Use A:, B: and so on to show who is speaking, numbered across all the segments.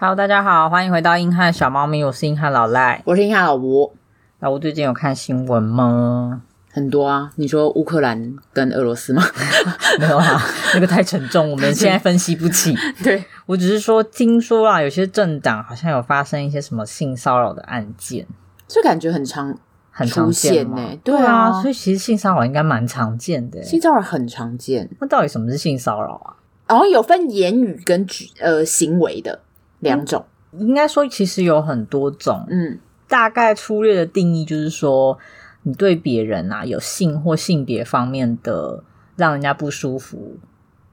A: Hello，大家好，欢迎回到硬汉小猫咪，我是硬汉老赖，
B: 我是硬汉老吴。
A: 老吴最近有看新闻吗？
B: 很多啊，你说乌克兰跟俄罗斯吗？
A: 没有啊，那个太沉重，我们现在分析不起。
B: 对，
A: 我只是说，听说啊，有些政党好像有发生一些什么性骚扰的案件，
B: 就感觉很常
A: 很常见呢。
B: 对啊，
A: 所以其实性骚扰应该蛮常见的。
B: 性骚扰很常见，
A: 那到底什么是性骚扰啊？
B: 然后有分言语跟举呃行为的两种，
A: 应该说其实有很多种。嗯，大概粗略的定义就是说。你对别人啊有性或性别方面的让人家不舒服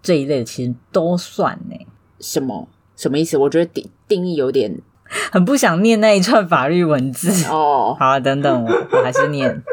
A: 这一类的，其实都算呢。
B: 什么什么意思？我觉得定定义有点
A: 很不想念那一串法律文字
B: 哦。
A: 好啊，等等我，我还是念。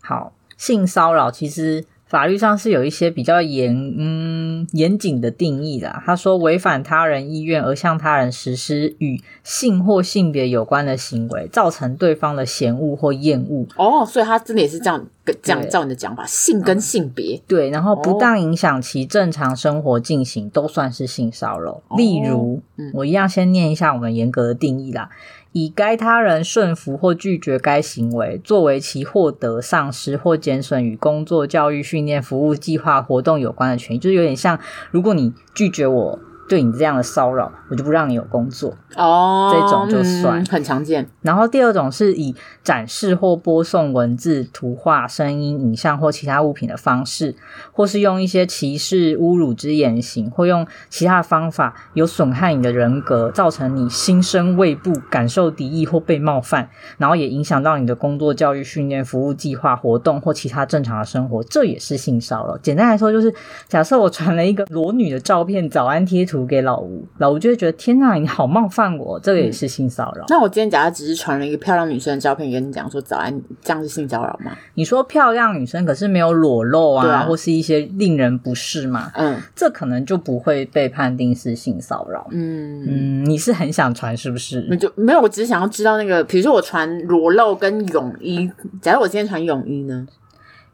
A: 好，性骚扰其实。法律上是有一些比较严嗯严谨的定义的。他说，违反他人意愿而向他人实施与性或性别有关的行为，造成对方的嫌恶或厌恶。
B: 哦，所以他真的也是这样这样照你的讲法，性跟性别
A: 对，然后不当影响其正常生活进行，都算是性骚扰。例如，我一样先念一下我们严格的定义啦。以该他人顺服或拒绝该行为，作为其获得、丧失或减损与工作、教育、训练、服务、计划、活动有关的权益，就是有点像，如果你拒绝我。对你这样的骚扰，我就不让你有工作
B: 哦。
A: 这种就算、
B: 嗯、很常见。
A: 然后第二种是以展示或播送文字、图画、声音、影像或其他物品的方式，或是用一些歧视、侮辱之言行，或用其他的方法有损害你的人格，造成你心生畏怖、感受敌意或被冒犯，然后也影响到你的工作、教育、训练、服务计划、活动或其他正常的生活，这也是性骚扰。简单来说，就是假设我传了一个裸女的照片、早安贴图。给老吴，老吴就会觉得天哪，你好冒犯我，这个也是性骚扰。
B: 嗯、那我今天假如只是传了一个漂亮女生的照片跟你讲说早安，这样是性骚扰吗？
A: 你说漂亮女生可是没有裸露啊，啊或是一些令人不适嘛？嗯，这可能就不会被判定是性骚扰。嗯嗯，你是很想传是不是？
B: 那就没有，我只是想要知道那个，比如说我传裸露跟泳衣，假如我今天传泳衣呢？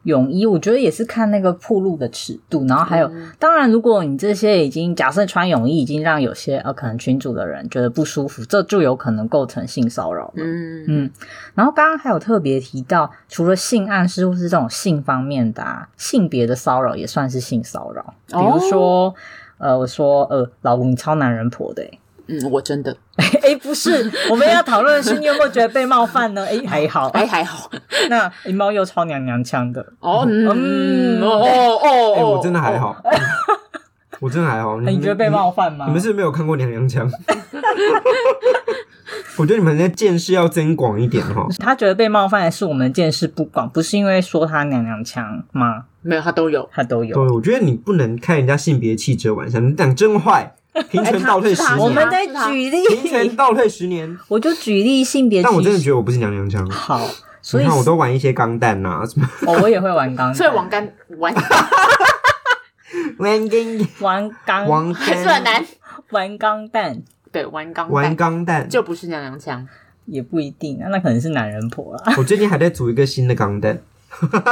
A: 泳衣，我觉得也是看那个铺路的尺度，然后还有，嗯、当然，如果你这些已经假设穿泳衣已经让有些呃可能群组的人觉得不舒服，这就有可能构成性骚扰。嗯嗯。然后刚刚还有特别提到，除了性暗示或是这种性方面的啊，性别的骚扰也算是性骚扰。比如说，哦、呃，我说呃，老吴你超男人婆的，
B: 嗯，我真的。
A: 哎，不是，我们要讨论的是你有没有觉得被冒犯呢？哎，还好，
B: 哎，还好。
A: 那姨猫又超娘娘腔的
B: 哦，嗯，哦哦
C: 哦，我真的还好，我真的还好。
A: 你觉得被冒犯吗？
C: 你们是没有看过娘娘腔？我觉得你们的见识要增广一点哈。
A: 他觉得被冒犯的是我们见识不广，不是因为说他娘娘腔吗？
B: 没有，他都有，
A: 他都有。
C: 对，我觉得你不能开人家性别气质玩笑，你讲真坏。平权倒退十年，
A: 我们在举例。
C: 平权倒退十年，
A: 我就举例性别。
C: 但我真的觉得我不是娘娘腔。
A: 好，所以
C: 你看我都玩一些钢弹呐什么。
A: 哦，我也会玩钢弹。
B: 所以 玩钢玩。
C: 玩钢
A: 玩钢
C: 玩
B: 还是很难。
A: 玩钢弹，
B: 对，玩钢
C: 玩钢弹
B: 就不是娘娘腔，
A: 也不一定啊，那可能是男人婆啦。
C: 我最近还在组一个新的钢弹。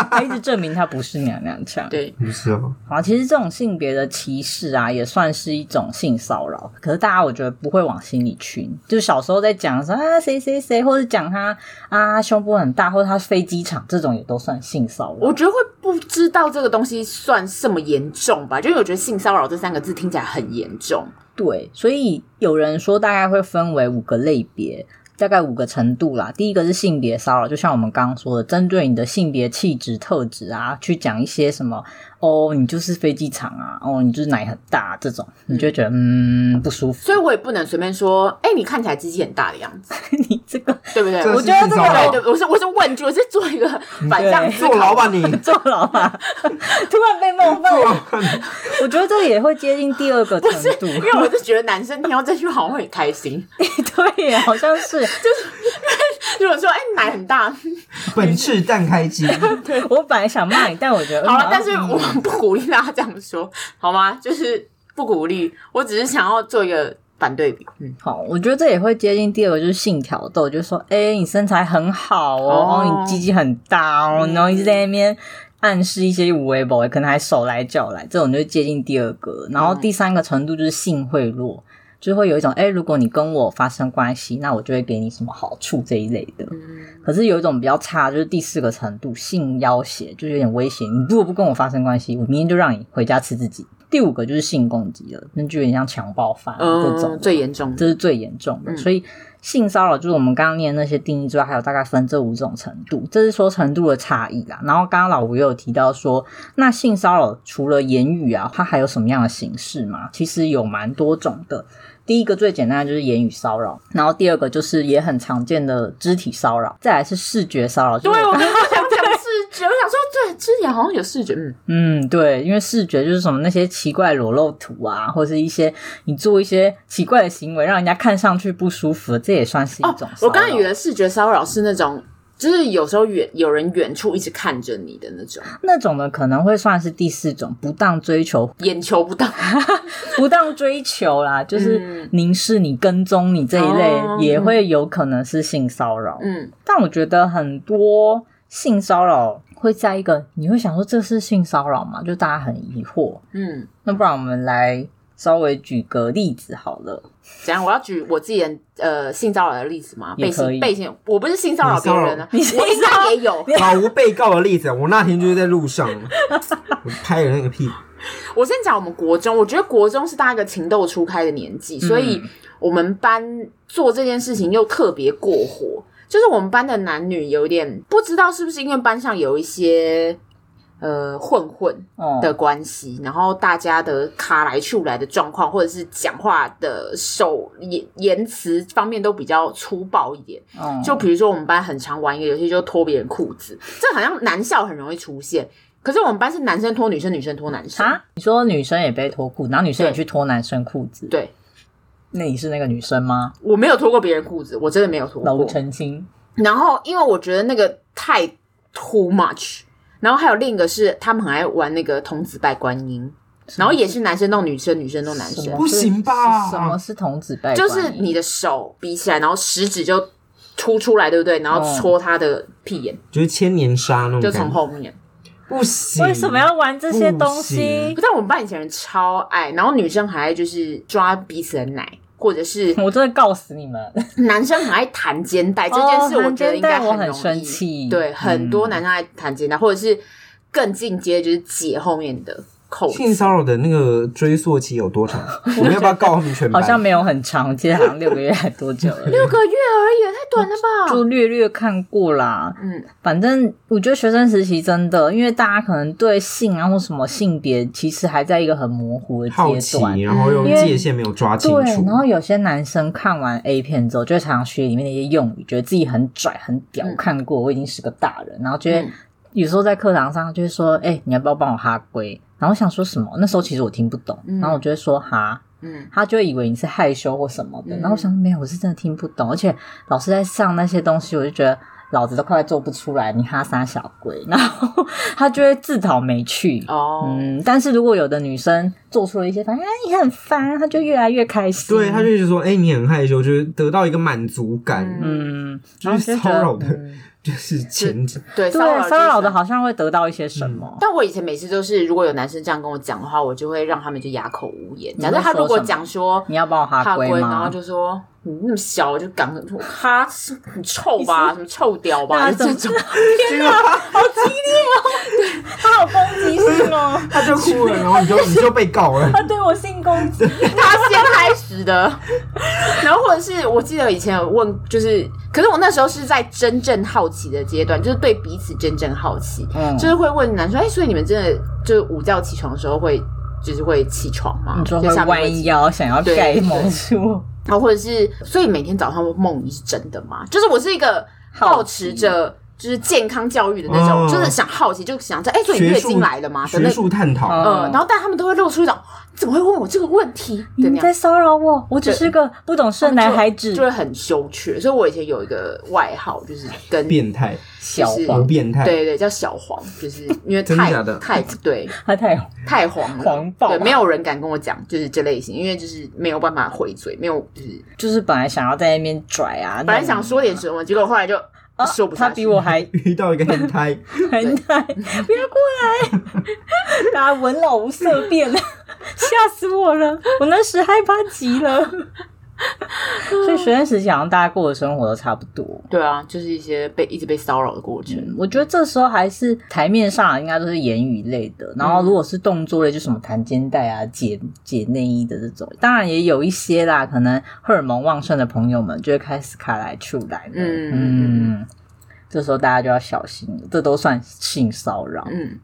A: 他一直证明他不是娘娘腔，
B: 对，
C: 不是哦。
A: 好，其实这种性别的歧视啊，也算是一种性骚扰。可是大家我觉得不会往心里去，就是小时候在讲说啊谁谁谁，或者讲他啊胸部很大，或者他飞机场，这种也都算性骚扰。
B: 我觉得会不知道这个东西算什么严重吧？就我觉得性骚扰这三个字听起来很严重。
A: 对，所以有人说大概会分为五个类别。大概五个程度啦。第一个是性别骚扰，就像我们刚刚说的，针对你的性别气质特质啊，去讲一些什么。哦，你就是飞机场啊！哦，你就是奶很大这种，你就会觉得嗯不舒服。
B: 所以我也不能随便说，哎，你看起来鸡鸡很大的样子，
A: 你这个
B: 对不对？
A: 我觉得这个
B: 对，我是我是问句，我是做一个反向
C: 坐牢吧 你，
A: 坐牢吧，突然被冒犯了。我觉得这个也会接近第二个程度，
B: 因为我就觉得男生听到这句好像会很开心。
A: 对呀，好像是，
B: 就是如果说哎奶很大，
C: 本次蛋开机。
A: 对，我本来想骂你，但我觉得
B: 好了，但是我。不鼓励大家这样说，好吗？就是不鼓励，我只是想要做一个反对比。嗯，
A: 好，我觉得这也会接近第二个，就是性挑逗，就是说，哎、欸，你身材很好哦，哦你鸡鸡很大哦，嗯、然后一直在那边暗示一些无谓 boy，可能还手来脚来，这种就接近第二个。然后第三个程度就是性贿赂。就会有一种哎，如果你跟我发生关系，那我就会给你什么好处这一类的。
B: 嗯，
A: 可是有一种比较差，就是第四个程度性要挟，就是有点威胁。你如果不跟我发生关系，我明天就让你回家吃自己。第五个就是性攻击了，那就有点像强暴犯这种，
B: 嗯，最严重的，
A: 这是最严重的。嗯，所以性骚扰就是我们刚刚念那些定义之外，还有大概分这五种程度，这是说程度的差异啦。然后刚刚老吴也有提到说，那性骚扰除了言语啊，它还有什么样的形式吗？其实有蛮多种的。第一个最简单的就是言语骚扰，然后第二个就是也很常见的肢体骚扰，再来是视觉骚扰。
B: 对，我刚刚想讲视觉，我想说，对，之前好像有视觉，嗯
A: 嗯，对，因为视觉就是什么那些奇怪裸露图啊，或者是一些你做一些奇怪的行为，让人家看上去不舒服，这也算是一种。哦，
B: 我刚才以为视觉骚扰是那种。就是有时候远有人远处一直看着你的那种，
A: 那种的可能会算是第四种不当追求，
B: 眼球不当，
A: 不当追求啦，就是凝视你、跟踪你这一类，也会有可能是性骚扰。嗯，但我觉得很多性骚扰会在一个，你会想说这是性骚扰吗？就大家很疑惑。嗯，那不然我们来。稍微举个例子好了，
B: 怎样？我要举我自己的呃性骚扰的例子吗？
A: 也可以。
B: 被性，我不是性骚扰别人呢，我应该也有。
C: 老吴被告的例子，我那天就是在路上，我拍了那个屁。
B: 我先讲我们国中，我觉得国中是大家一个情窦初开的年纪，所以我们班做这件事情又特别过火，就是我们班的男女有点不知道是不是因为班上有一些。呃，混混的关系，然后大家的卡来去来的状况，或者是讲话的手言言辞方面都比较粗暴一点。就比如说我们班很常玩一个游戏，就脱别人裤子，这好像男校很容易出现。可是我们班是男生脱女生，女生脱男生啊？
A: 你说女生也被脱裤，然后女生也去脱男生裤子？
B: 对，
A: 那你是那个女生吗？
B: 我没有脱过别人裤子，我真的没有脱过。
A: 老澄清。
B: 然后因为我觉得那个太 too much。然后还有另一个是，他们很爱玩那个童子拜观音，然后也是男生弄女生，女生弄男生，
C: 不行吧？
A: 什么是童子拜？
B: 就是你的手比起来，然后食指就凸出来，对不对？然后戳他的屁眼，
C: 就是千年杀那种，
B: 就从后面。
C: 不行，
A: 为什么要玩这些东西？
B: 不但我们班以前人超爱，然后女生还爱就是抓彼此的奶。或者是
A: 我真的告死你们！
B: 男生很爱弹肩带这件事，我觉得应该很
A: 很生气。
B: 对，很多男生爱弹肩带，或者是更进阶，就是解后面的。
C: 性骚扰的那个追溯期有多长？我们要不要告他们全班？
A: 好像没有很长，其实好像六个月还多久了？
B: 六个月而已，太短了吧？
A: 就略略看过啦。嗯，反正我觉得学生时期真的，因为大家可能对性啊或什么性别，其实还在一个很模糊的阶段，
C: 然后又界限没有抓清楚。
A: 对，然后有些男生看完 A 片之后，就会常常学里面的一些用语，觉得自己很拽很屌。嗯、看过，我已经是个大人，然后觉得有时候在课堂上就会说：“哎、欸，你要不要帮我哈龟？”然后想说什么？那时候其实我听不懂，嗯、然后我就会说哈，嗯，他就会以为你是害羞或什么的。嗯、然后我想说没有，我是真的听不懂。而且老师在上那些东西，我就觉得老子都快做不出来，你哈三小龟，然后他就会自讨没趣。哦，嗯，但是如果有的女生做出了一些反应，哎，你很烦，他就越来越开心。
C: 对，他就一直说，哎，你很害羞，就是得到一个满足感。
A: 嗯，
C: 就是骚扰的。嗯就是前
B: 对
A: 对骚扰的，好像会得到一些什么。
B: 嗯、但我以前每次都是，如果有男生这样跟我讲的话，我就会让他们就哑口无言。假设他如果讲说
A: 你要帮我哈龟吗？
B: 然后就说你那么小，我就赶紧说哈，很臭吧，什么臭屌吧，这种。
A: 天哪，好激烈哦！对，他好攻击性哦，
C: 他就哭了，然后你就 你就被告了。
A: 他对我性攻击，
B: 他先开始的。然后或者是我记得以前有问，就是。可是我那时候是在真正好奇的阶段，就是对彼此真正好奇，嗯，就是会问男生，哎、欸，所以你们真的就是午觉起床的时候会，就是会起床吗？
A: 你说会弯腰想要盖某处，
B: 然后或者是，所以每天早上梦你是真的吗？就是我是一个保持着。就是健康教育的那种，就是想好奇，就想在哎，所以你月经来了吗？
C: 学术探讨，
B: 嗯，然后但他们都会露出一种，怎么会问我这个问题？
A: 你在骚扰我？我只是个不懂事的男孩子，
B: 就会很羞怯。所以我以前有一个外号，就是跟
C: 变态
A: 小黄
C: 变态，
B: 对对，叫小黄，就是因为太太对，
A: 他太
B: 太黄了，
A: 黄暴，
B: 对，没有人敢跟我讲，就是这类型，因为就是没有办法回嘴，没有就是
A: 就是本来想要在那边拽啊，
B: 本来想说点什么，结果后来就。
A: 啊、他比我还
C: 遇到一个变态，
A: 变态，不要过来！大家闻老无色变，吓死我了！我那时害怕极了。所以学生时期好像大家过的生活都差不多。
B: 对啊，就是一些被一直被骚扰的过程。
A: 嗯，我觉得这时候还是台面上应该都是言语类的，然后如果是动作类，就什么弹肩带啊、解解内衣的这种。当然也有一些啦，可能荷尔蒙旺盛的朋友们就会开始卡来出来了。嗯嗯，这时候大家就要小心了，这都算性骚扰。嗯，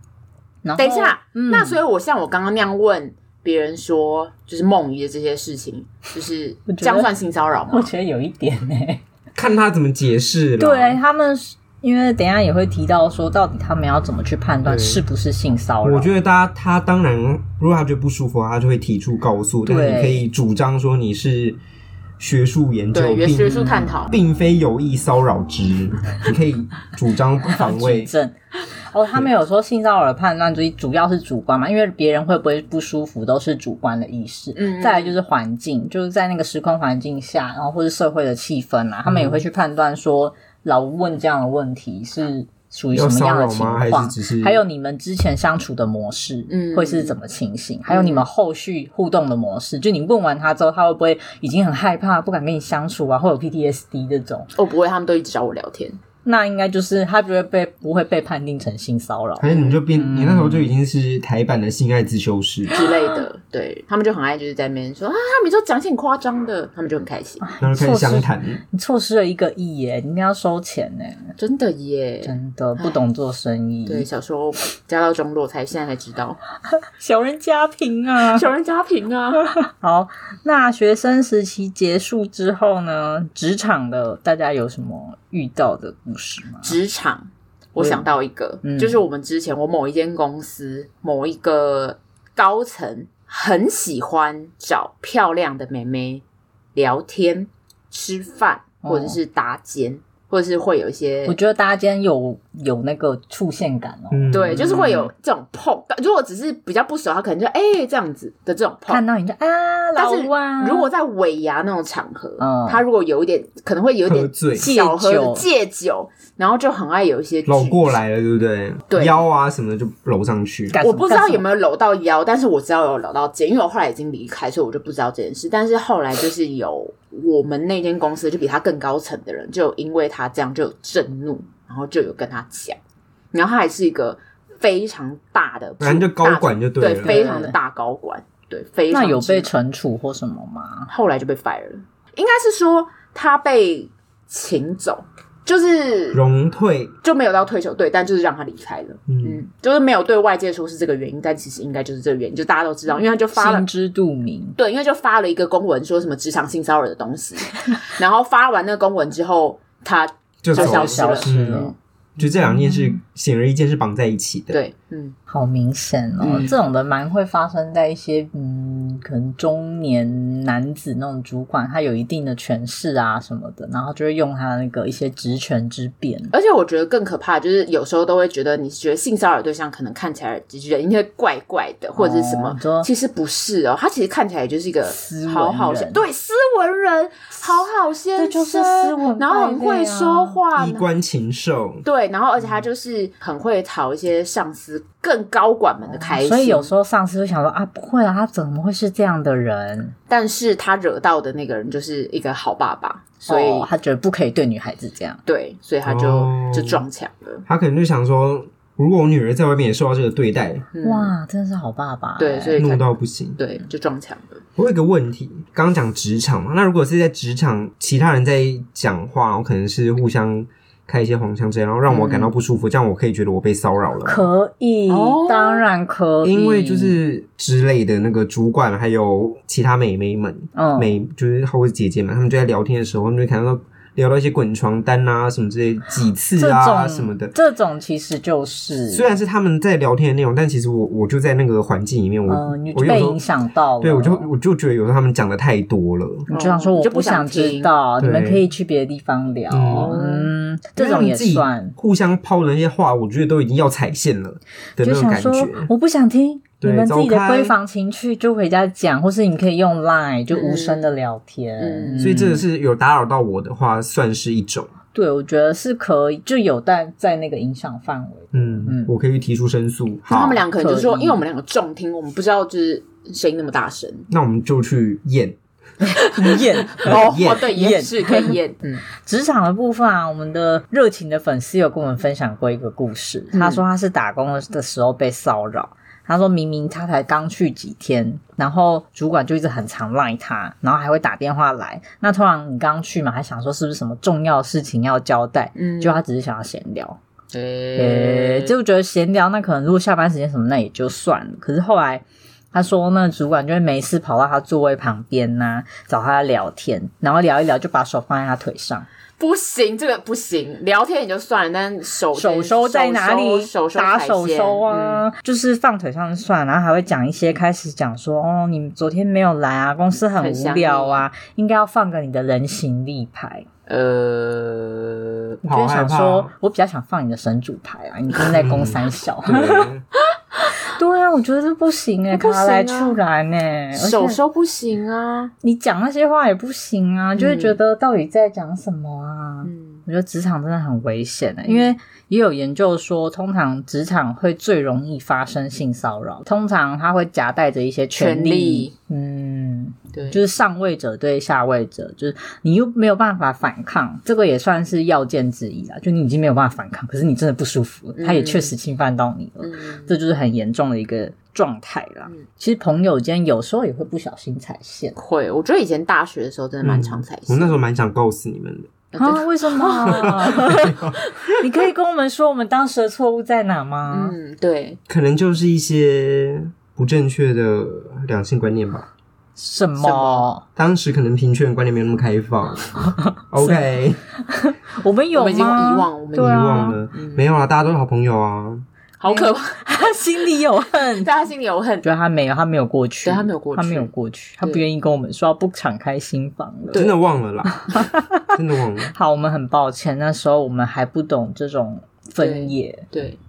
A: 然后
B: 等一下，嗯，那所以我像我刚刚那样问。别人说就是梦遗的这些事情，就是这样算性骚扰吗？
A: 我觉得有一点呢、欸，
C: 看他怎么解释。
A: 对他们，因为等一下也会提到说，到底他们要怎么去判断是不是性骚扰？
C: 我觉得大家他当然，如果他觉得不舒服，他就会提出告诉。对，但你可以主张说你是学术研究，
B: 对学术探讨，
C: 并非有意骚扰之。你可以主张防卫。
A: 哦，他们有说性骚扰的判断，主主要是主观嘛，因为别人会不会不舒服都是主观的意识。嗯，再来就是环境，就是在那个时空环境下，然后或是社会的气氛啊，他们也会去判断说，老问这样的问题是属于什么样的情况，还有你们之前相处的模式，嗯，会是怎么情形，还有你们后续互动的模式，就你问完他之后，他会不会已经很害怕，不敢跟你相处啊，会有 PTSD 这种？
B: 哦，不会，他们都一直找我聊天。
A: 那应该就是他不会被不会被判定成性骚扰，
C: 反正你就变，嗯、你那时候就已经是台版的性爱自修室
B: 之类的，对他们就很爱就是在那边说啊，他们说讲些很夸张的，他们就很开心，
C: 然后开始相谈。
A: 你错失了一个亿耶，你应该要收钱呢，
B: 真的耶，
A: 真的不懂做生意。
B: 对，小时候家道中落才现在才知道，
A: 小人家贫啊，
B: 小人家贫啊。
A: 好，那学生时期结束之后呢，职场的大家有什么遇到的故事吗？
B: 职场，我想到一个，嗯、就是我们之前我某一间公司某一个高层很喜欢找漂亮的妹妹聊天、吃饭，或者是搭肩。哦或者是会有一些，
A: 我觉得大家今天有有那个触线感哦，
B: 嗯、对，就是会有这种碰。如果只是比较不熟，他可能就哎、欸、这样子的这种碰，
A: 看到你就啊，
B: 但是如果在尾牙那种场合，嗯，他如果有一点可能会有点小喝酒戒酒，然后就很爱有一些
C: 搂过来了，对不对？对，腰啊什么的就搂上去。
B: 我不知道有没有搂到腰，但是我知道有搂到肩，因为我后来已经离开，所以我就不知道这件事。但是后来就是有。我们那间公司就比他更高层的人，就因为他这样就有震怒，然后就有跟他讲，然后他还是一个非常大的，
C: 反正就高管就对了，
B: 对，非常的大高管，对，非常。
A: 那有被惩处或什么吗？
B: 后来就被 fire 了，应该是说他被请走。就是
C: 荣退。
B: 就没有到退休，对，但就是让他离开了，嗯，嗯，就是没有对外界说是这个原因，但其实应该就是这个原因，就大家都知道，因为他就发了
A: 心知肚明，
B: 对，因为就发了一个公文，说什么职场性骚扰的东西，然后发完那个公文之后，他就消失
C: 就这两件事显而易见是绑在一起的，
B: 对，嗯。
A: 好明显哦，嗯、这种的蛮会发生在一些嗯，可能中年男子那种主管，他有一定的权势啊什么的，然后就会用他那个一些职权之便。
B: 而且我觉得更可怕，就是有时候都会觉得，你觉得性骚扰对象可能看起来人应该怪怪的，或者是什么，哦、其实不是哦，他其实看起来就是一个好好先对斯文人，好好先生，
A: 就是斯文，
B: 然后很会说话，
C: 衣冠禽兽，
B: 对，然后而且他就是很会讨一些上司。更高管们的开心，
A: 所以有时候上司会想说啊，不会啊，他怎么会是这样的人？
B: 但是他惹到的那个人就是一个好爸爸，所以、哦、
A: 他觉得不可以对女孩子这样。
B: 对，所以他就、哦、就撞墙了。
C: 他可能就想说，如果我女儿在外面也受到这个对待，
A: 嗯、哇，真的是好爸爸。
B: 对，所以
C: 怒到不行。
B: 对，就撞墙了。
C: 我有一个问题，刚刚讲职场嘛，那如果是在职场，其他人在讲话，我可能是互相。开一些黄腔之类，然后让我感到不舒服，嗯、这样我可以觉得我被骚扰了。
A: 可以，哦、当然可以。
C: 因为就是之类的那个主管，还有其他美眉们，嗯，美就是或者姐姐们，他们就在聊天的时候，他们就看到。聊到一些滚床单啊什么之类几次啊什么的，
A: 这种其实就是
C: 虽然是他们在聊天的内容，但其实我我就在那个环境里面，我我
A: 被影响到了，
C: 对我就我就觉得有时候他们讲的太多了，
A: 你就想说我不想知道，你们可以去别的地方聊，嗯，这种也算。
C: 互相抛的那些话，我觉得都已经要踩线了的那种感觉，
A: 我不想听。你们自己的闺房情趣就回家讲，或是你可以用 Line 就无声的聊天。
C: 嗯嗯、所以这个是有打扰到我的话，算是一种。
A: 对，我觉得是可以，就有但在那个影响范围。
C: 嗯嗯，我可以提出申诉。
B: 他们两个可能就是说，因为我们两个重听，我们不知道就是声音那么大声。
C: 那我们就去验。
A: 验
B: 哦，对，验是可以验。嗯，
A: 职场的部分啊，我们的热情的粉丝有跟我们分享过一个故事。嗯、他说他是打工的时候被骚扰。他说明明他才刚去几天，然后主管就一直很常赖他，然后还会打电话来。那通常你刚去嘛，还想说是不是什么重要事情要交代？嗯，就他只是想要闲聊。诶、就觉得闲聊，那可能如果下班时间什么那也就算了。可是后来。他说：“那主管就会没事跑到他座位旁边呐、啊，找他聊天，然后聊一聊，就把手放在他腿上。
B: 不行，这个不行，聊天也就算了，但手
A: 手收在哪里？
B: 手收
A: 打手收啊，嗯、就是放腿上算，然后还会讲一些，开始讲说：哦，你昨天没有来啊，公司很无聊啊，应该要放个你的人形立牌。呃，我就想说，我比较想放你的神主牌啊，你正在攻三小。嗯”对 啊，我觉得这不行哎、欸，卡来出来呢，
B: 手说不行啊，
A: 你讲那些话也不行啊，嗯、就会觉得到底在讲什么啊？嗯，我觉得职场真的很危险的、欸，因为也有研究说，通常职场会最容易发生性骚扰，通常它会夹带着一些权利，权利。嗯。对，就是上位者对下位者，就是你又没有办法反抗，这个也算是要件之一啊。就你已经没有办法反抗，可是你真的不舒服，他也确实侵犯到你了，嗯、这就是很严重的一个状态啦。嗯、其实朋友间有时候也会不小心踩线，
B: 会。我觉得以前大学的时候真的蛮常踩线、嗯，
C: 我那时候蛮想告死你们的
A: 啊？为什么？你可以跟我们说我们当时的错误在哪吗？
B: 嗯，对，
C: 可能就是一些不正确的两性观念吧。
A: 什么？什么
C: 当时可能平权观念没有那么开放。OK，
A: 我们有吗？
B: 我们已经遗忘，我们
C: 遗忘了。嗯、没有啊，大家都是好朋友啊。
B: 好可怕，
A: 他心里有恨，
B: 大家心里有恨。
A: 觉得他没有，他没有过去，
B: 对他没有过去，
A: 他没有过去，他不愿意跟我们说，不敞开心房了。
C: 真的忘了啦，真的忘了。
A: 好，我们很抱歉，那时候我们还不懂这种分野。
B: 对。对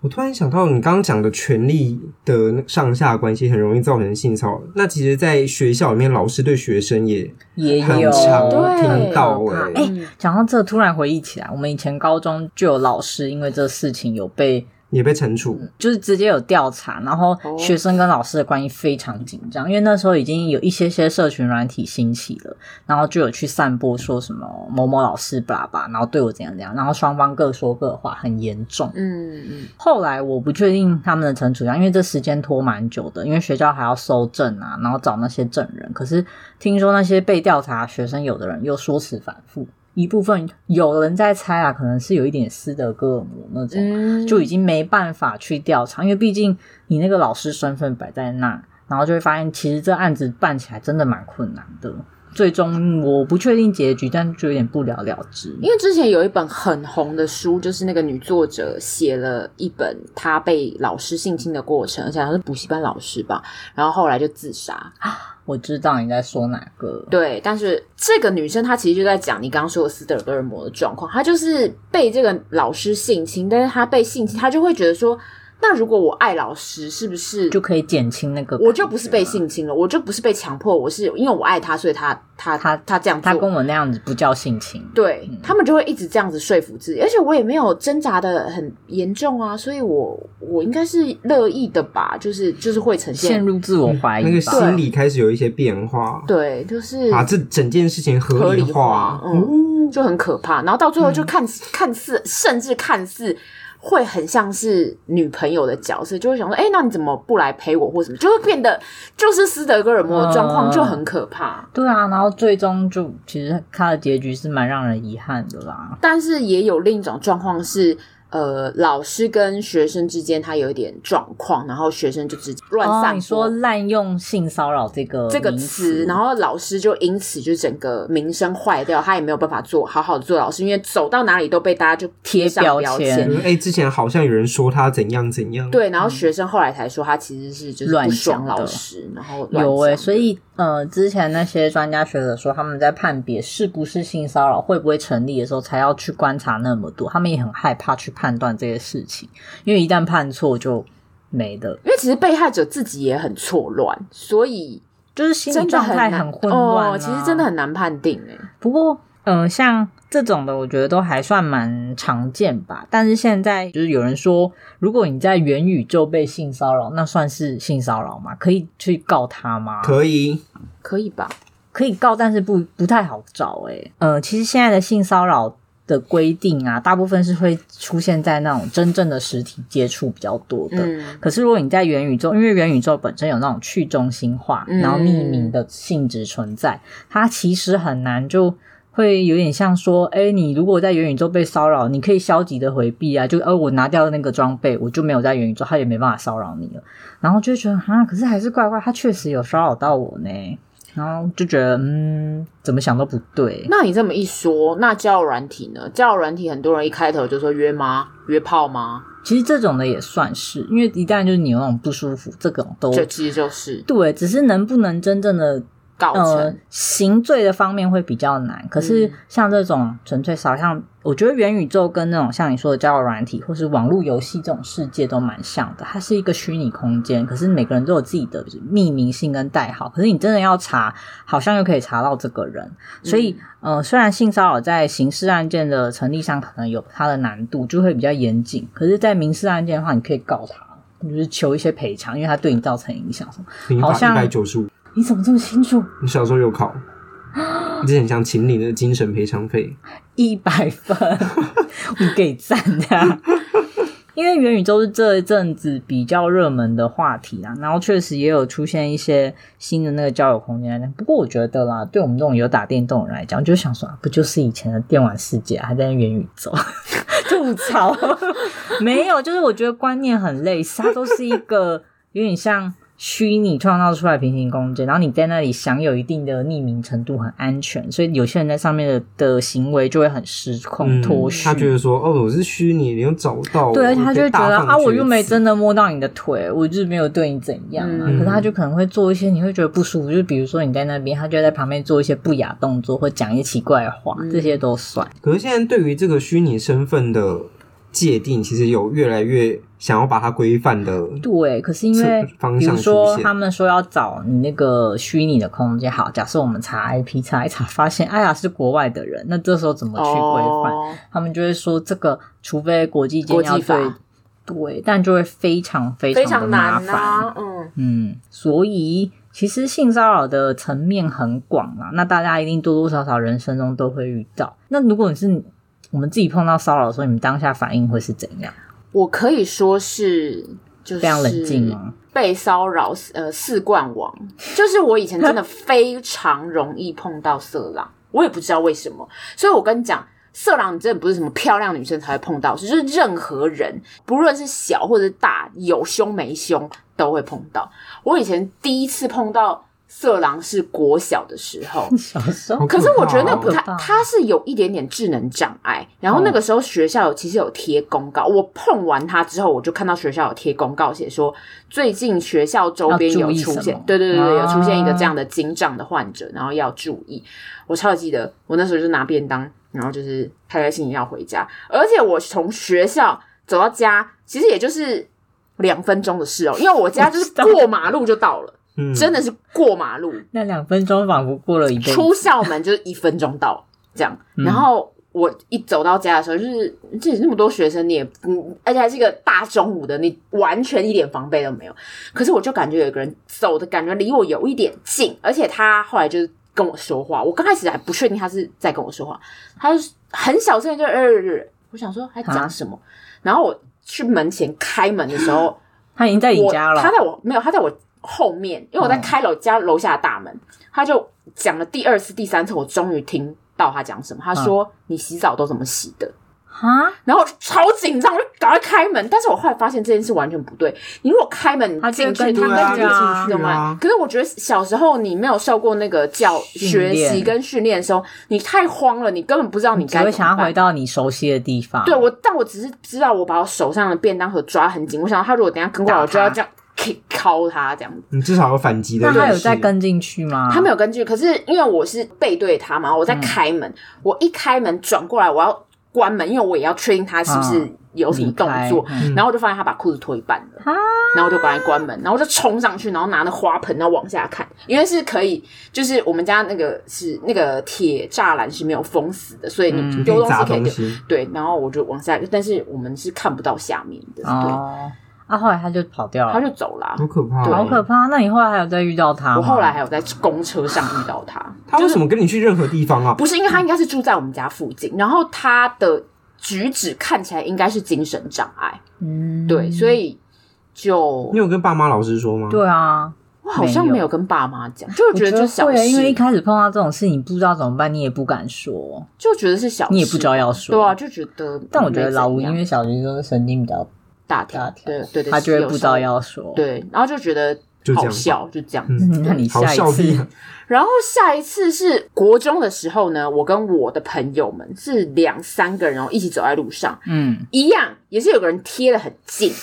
C: 我突然想到，你刚刚讲的权力的上下关系很容易造成性骚扰。那其实，在学校里面，老师对学生也
A: 也
C: 有听到哎。
A: 哎，讲到这，突然回忆起来，我们以前高中就有老师因为这事情有被。
C: 也被惩处，
A: 就是直接有调查，然后学生跟老师的关系非常紧张，哦、因为那时候已经有一些些社群软体兴起了，然后就有去散播说什么某某老师巴拉巴拉，然后对我怎样怎样，然后双方各说各话，很严重。嗯嗯。后来我不确定他们的惩处，因为这时间拖蛮久的，因为学校还要收证啊，然后找那些证人。可是听说那些被调查学生，有的人又说辞反复。一部分有人在猜啊，可能是有一点斯德哥尔摩那种，嗯、就已经没办法去调查，因为毕竟你那个老师身份摆在那，然后就会发现其实这案子办起来真的蛮困难的。最终我不确定结局，但就有点不了了之。
B: 因为之前有一本很红的书，就是那个女作者写了一本她被老师性侵的过程，而且她是补习班老师吧，然后后来就自杀。
A: 我知道你在说哪个，
B: 对，但是这个女生她其实就在讲你刚刚说的斯德哥尔摩的状况，她就是被这个老师性侵，但是她被性侵，她就会觉得说。那如果我爱老师，是不是
A: 就可以减轻那个？
B: 我就不是被性侵了，我就不是被强迫，我是因为我爱他，所以他他他他这样，
A: 他跟我那样子不叫性侵。
B: 对，嗯、他们就会一直这样子说服自己，而且我也没有挣扎的很严重啊，所以我我应该是乐意的吧，就是就是会呈现
A: 陷入自我怀疑、嗯，
C: 那个心理开始有一些变化。
B: 对，就是
C: 把这整件事情合理化，
B: 理化嗯，就很可怕。然后到最后就看、嗯、看似，甚至看似。会很像是女朋友的角色，就会想说，哎、欸，那你怎么不来陪我，或什么，就会变得就是斯德哥尔摩的状况就很可怕。
A: 对啊，然后最终就其实他的结局是蛮让人遗憾的啦。
B: 但是也有另一种状况是。呃，老师跟学生之间他有一点状况，然后学生就直接乱散。哦，你
A: 说滥用性骚扰这个
B: 这个词，然后老师就因此就整个名声坏掉，他也没有办法做好好的做老师，因为走到哪里都被大家就贴上标签。
C: 哎、欸，之前好像有人说他怎样怎样，
B: 对，然后学生后来才说他其实是就是不爽老师，然后
A: 有哎、欸，所以呃，之前那些专家学者说他们在判别是不是性骚扰会不会成立的时候，才要去观察那么多，他们也很害怕去。判断这些事情，因为一旦判错就没的。
B: 因为其实被害者自己也很错乱，所以
A: 就是心理状态很混乱、啊。
B: 哦，其实真的很难判定诶。
A: 不过，嗯、呃，像这种的我觉得都还算蛮常见吧。但是现在就是有人说，如果你在元宇宙被性骚扰，那算是性骚扰吗？可以去告他吗？
C: 可以，
B: 可以吧？
A: 可以告，但是不不太好找诶、欸。呃，其实现在的性骚扰的规定啊，大部分是会出现在那种真正的实体接触比较多的。嗯、可是如果你在元宇宙，因为元宇宙本身有那种去中心化，嗯、然后匿名的性质存在，它其实很难就。会有点像说，哎，你如果在元宇宙被骚扰，你可以消极的回避啊，就，呃，我拿掉那个装备，我就没有在元宇宙，他也没办法骚扰你了。然后就觉得，啊，可是还是怪怪，他确实有骚扰到我呢。然后就觉得，嗯，怎么想都不对。
B: 那你这么一说，那交友软体呢？交友软体很多人一开头就说约吗？约炮吗？
A: 其实这种的也算是，因为一旦就是你有那种不舒服，这种都，
B: 这其实就是对，
A: 只是能不能真正的。呃，刑罪的方面会比较难，可是像这种纯粹少，像我觉得元宇宙跟那种像你说的交友软体或是网络游戏这种世界都蛮像的。它是一个虚拟空间，可是每个人都有自己的匿名性跟代号，可是你真的要查，好像又可以查到这个人。所以，呃，虽然性骚扰在刑事案件的成立上可能有它的难度，就会比较严谨，可是，在民事案件的话，你可以告他，就是求一些赔偿，因为他对你造成影响什么，好像一百九十五。你怎么这么清楚？
C: 你小时候有考，你之前想请你的精神赔偿费
A: 一百分，我给赞的。因为元宇宙是这一阵子比较热门的话题啊，然后确实也有出现一些新的那个交友空间。不过我觉得啦，对我们这种有打电动的人来讲，就想说，不就是以前的电玩世界，还在元宇宙 吐槽？没有，就是我觉得观念很类似，它都是一个有点像。虚拟创造出来平行空间，然后你在那里享有一定的匿名程度，很安全，所以有些人在上面的的行为就会很失控脱序。
C: 他觉得说：“哦，我是虚拟，你又找到。”
A: 对，他就会觉得啊，我又没真的摸到你的腿，我就是没有对你怎样啊。嗯、可是他就可能会做一些你会觉得不舒服，就比如说你在那边，他就在旁边做一些不雅动作，或讲一些奇怪的话，嗯、这些都算。
C: 可是现在对于这个虚拟身份的界定，其实有越来越。想要把它规范的，
A: 对，可是因为比如说他们说要找你那个虚拟的空间，好，假设我们查 IP 查一查，发现哎呀是国外的人，那这时候怎么去规范？哦、他们就会说这个，除非国际间要对，对，但就会非常非常的麻烦，非常难啊、嗯嗯，所以其实性骚扰的层面很广嘛，那大家一定多多少少人生中都会遇到。那如果你是我们自己碰到骚扰的时候，你们当下反应会是怎样？
B: 我可以说是，就是
A: 非常冷静吗？
B: 被骚扰，呃，四冠王，就是我以前真的非常容易碰到色狼，我也不知道为什么。所以我跟你讲，色狼你真的不是什么漂亮女生才会碰到，就是任何人，不论是小或者大，有胸没胸都会碰到。我以前第一次碰到。色狼是国小的时候，
A: 小时候，
B: 可是我觉得那不太，他是有一点点智能障碍。然后那个时候学校有其实有贴公告，我碰完他之后，我就看到学校有贴公告，写说最近学校周边有出现，对对对对，有出现一个这样的精障的患者，然后要注意。我超记得，我那时候就拿便当，然后就是开开心心要回家，而且我从学校走到家，其实也就是两分钟的事哦，因为我家就是过马路就到了。真的是过马路，
A: 那两分钟仿佛过了一倍。
B: 出校门就是一分钟到这样，然后我一走到家的时候，就是这里那么多学生，你也嗯，而且还是一个大中午的，你完全一点防备都没有。可是我就感觉有一个人走的感觉离我有一点近，而且他后来就是跟我说话，我刚开始还不确定他是在跟我说话，他就很小声就呃，我想说还讲什么，啊、然后我去门前开门的时候，
A: 他已经在你家了，
B: 他在我没有，他在我。后面，因为我在开楼家楼下的大门，他就讲了第二次、第三次，我终于听到他讲什么。他说：“你洗澡都怎么洗的？”哈，然后超紧张，我就赶快开门。但是我后来发现这件事完全不对。你如果开门进去，他跟着进去的嘛。可是我觉得小时候你没有受过那个教学习跟训练的时候，你太慌了，你根本不知道你
A: 该。想要回到你熟悉的地方。
B: 对我，但我只是知道我把我手上的便当盒抓很紧。我想他如果等下跟过来，我就要这样。可以敲他这样子，
C: 你至少有反击的。
A: 那他有再跟进去吗？
B: 他没有跟进去，可是因为我是背对他嘛，我在开门，嗯、我一开门转过来，我要关门，因为我也要确定他是不是有什么动作。
A: 嗯、
B: 然后我就发现他把裤子脱一半了，啊、然后我就赶快关门，然后我就冲上去，然后拿那花盆，然后往下看，因为是可以，就是我们家那个是那个铁栅栏是没有封死的，所以你丢东西可以丢。嗯、对，然后我就往下，但是我们是看不到下面的。对。
A: 哦啊！后来他就跑掉了，
B: 他就走了，
C: 好可怕，
A: 好可怕。那你后来还有再遇到他吗？
B: 我后来还有在公车上遇到他。
C: 他为什么跟你去任何地方啊？
B: 不是，因为他应该是住在我们家附近，然后他的举止看起来应该是精神障碍。嗯，对，所以就
C: 你有跟爸妈、老师说吗？
A: 对啊，
B: 我好像没有跟爸妈讲，就觉得就小事，
A: 因为一开始碰到这种事，你不知道怎么办，你也不敢说，
B: 就觉得是小事，
A: 你也不知道要说，
B: 对啊，就觉得。
A: 但我觉得老吴因为小学都是神经比较。
B: 大条，对对对，
A: 他就会不知道要说，
B: 对，然后就觉得好笑，就这
A: 样那你下一次，
B: 然后下一次是国中的时候呢，我跟我的朋友们是两三个人，然后一起走在路上，嗯，一样也是有个人贴的很近。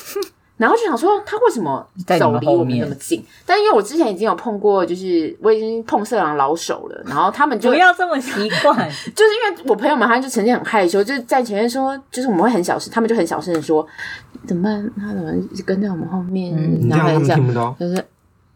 B: 然后就想说，他为什么走离我们那么近？但因为我之前已经有碰过，就是我已经碰色狼老手了。然后他们就
A: 不要这么习惯，
B: 就是因为我朋友们，他就曾经很害羞，就是在前面说，就是我们会很小声，他们就很小声的说，怎么办？他怎么一直跟在我们后面？
C: 嗯、
B: 然
C: 后不到，
B: 就是